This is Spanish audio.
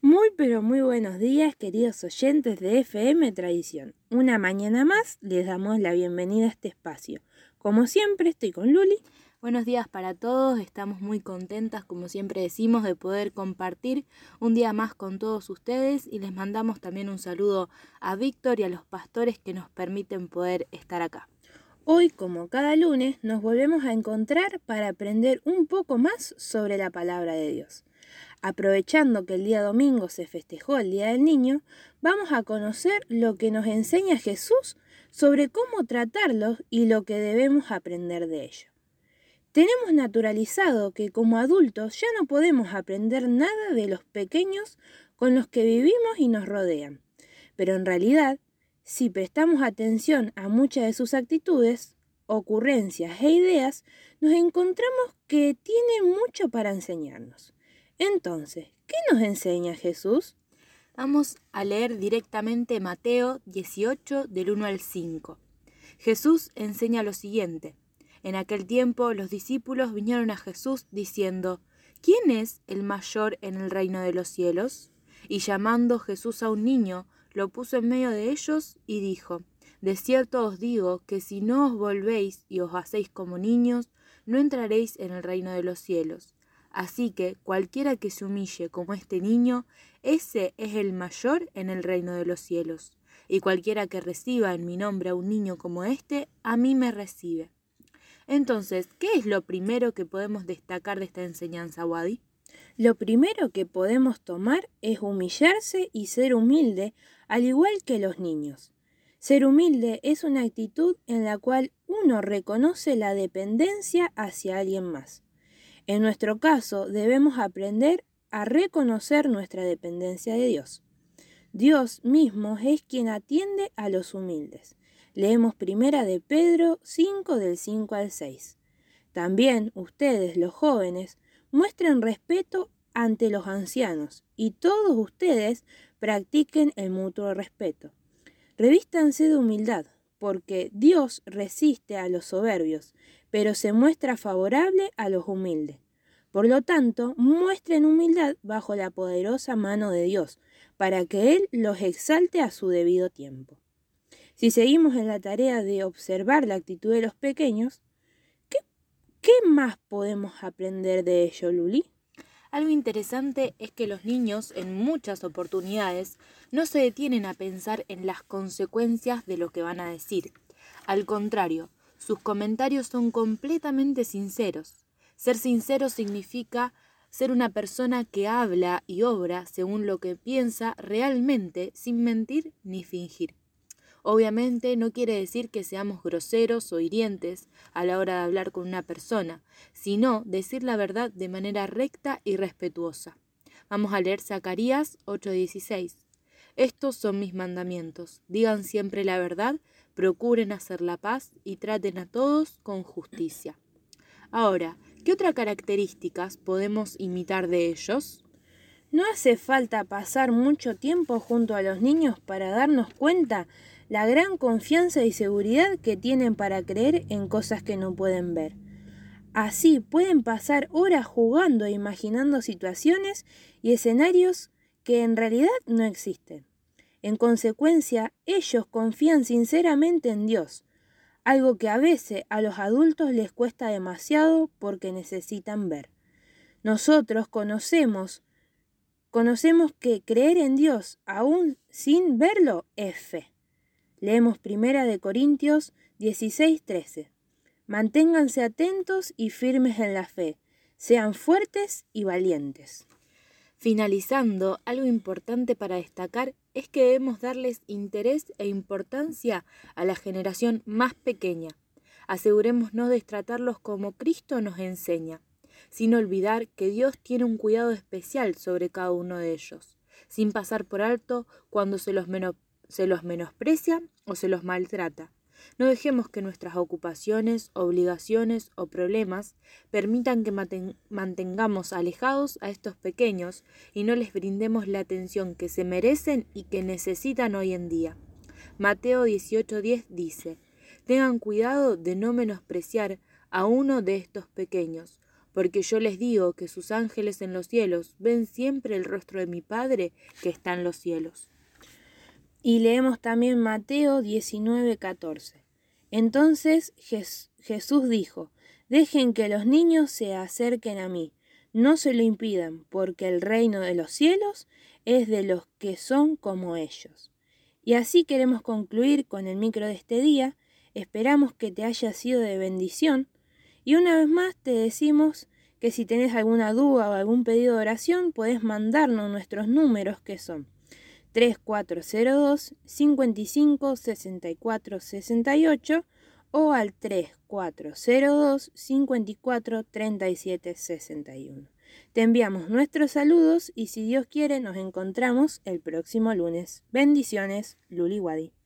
Muy pero muy buenos días queridos oyentes de FM Tradición. Una mañana más les damos la bienvenida a este espacio. Como siempre estoy con Luli. Buenos días para todos, estamos muy contentas como siempre decimos de poder compartir un día más con todos ustedes y les mandamos también un saludo a Víctor y a los pastores que nos permiten poder estar acá. Hoy, como cada lunes, nos volvemos a encontrar para aprender un poco más sobre la palabra de Dios. Aprovechando que el día domingo se festejó el Día del Niño, vamos a conocer lo que nos enseña Jesús sobre cómo tratarlos y lo que debemos aprender de ello. Tenemos naturalizado que como adultos ya no podemos aprender nada de los pequeños con los que vivimos y nos rodean, pero en realidad si prestamos atención a muchas de sus actitudes, ocurrencias e ideas, nos encontramos que tiene mucho para enseñarnos. Entonces, ¿qué nos enseña Jesús? Vamos a leer directamente Mateo 18 del 1 al 5. Jesús enseña lo siguiente. En aquel tiempo los discípulos vinieron a Jesús diciendo, ¿quién es el mayor en el reino de los cielos? Y llamando Jesús a un niño, lo puso en medio de ellos y dijo, De cierto os digo que si no os volvéis y os hacéis como niños, no entraréis en el reino de los cielos. Así que cualquiera que se humille como este niño, ese es el mayor en el reino de los cielos. Y cualquiera que reciba en mi nombre a un niño como este, a mí me recibe. Entonces, ¿qué es lo primero que podemos destacar de esta enseñanza, Wadi? Lo primero que podemos tomar es humillarse y ser humilde, al igual que los niños. Ser humilde es una actitud en la cual uno reconoce la dependencia hacia alguien más. En nuestro caso, debemos aprender a reconocer nuestra dependencia de Dios. Dios mismo es quien atiende a los humildes. Leemos primera de Pedro 5 del 5 al 6. También ustedes, los jóvenes, muestren respeto ante los ancianos y todos ustedes practiquen el mutuo respeto. Revístanse de humildad, porque Dios resiste a los soberbios, pero se muestra favorable a los humildes. Por lo tanto, muestren humildad bajo la poderosa mano de Dios, para que Él los exalte a su debido tiempo. Si seguimos en la tarea de observar la actitud de los pequeños, ¿Qué más podemos aprender de ello, Luli? Algo interesante es que los niños en muchas oportunidades no se detienen a pensar en las consecuencias de lo que van a decir. Al contrario, sus comentarios son completamente sinceros. Ser sincero significa ser una persona que habla y obra según lo que piensa realmente sin mentir ni fingir. Obviamente no quiere decir que seamos groseros o hirientes a la hora de hablar con una persona, sino decir la verdad de manera recta y respetuosa. Vamos a leer Zacarías 8:16. Estos son mis mandamientos. Digan siempre la verdad, procuren hacer la paz y traten a todos con justicia. Ahora, ¿qué otras características podemos imitar de ellos? No hace falta pasar mucho tiempo junto a los niños para darnos cuenta la gran confianza y seguridad que tienen para creer en cosas que no pueden ver. Así pueden pasar horas jugando e imaginando situaciones y escenarios que en realidad no existen. En consecuencia, ellos confían sinceramente en Dios, algo que a veces a los adultos les cuesta demasiado porque necesitan ver. Nosotros conocemos, conocemos que creer en Dios aún sin verlo es fe. Leemos Primera de Corintios 16:13. Manténganse atentos y firmes en la fe. Sean fuertes y valientes. Finalizando, algo importante para destacar es que debemos darles interés e importancia a la generación más pequeña. Asegurémonos de tratarlos como Cristo nos enseña, sin olvidar que Dios tiene un cuidado especial sobre cada uno de ellos, sin pasar por alto cuando se los menosprecia se los menosprecia o se los maltrata. No dejemos que nuestras ocupaciones, obligaciones o problemas permitan que mantengamos alejados a estos pequeños y no les brindemos la atención que se merecen y que necesitan hoy en día. Mateo 18:10 dice, Tengan cuidado de no menospreciar a uno de estos pequeños, porque yo les digo que sus ángeles en los cielos ven siempre el rostro de mi Padre que está en los cielos. Y leemos también Mateo 19:14. Entonces Jesús dijo, dejen que los niños se acerquen a mí, no se lo impidan, porque el reino de los cielos es de los que son como ellos. Y así queremos concluir con el micro de este día. Esperamos que te haya sido de bendición. Y una vez más te decimos que si tenés alguna duda o algún pedido de oración, puedes mandarnos nuestros números que son 3402 55 64 68 o al 3402 54 37 61. Te enviamos nuestros saludos y si Dios quiere nos encontramos el próximo lunes. Bendiciones, Luli Wadi.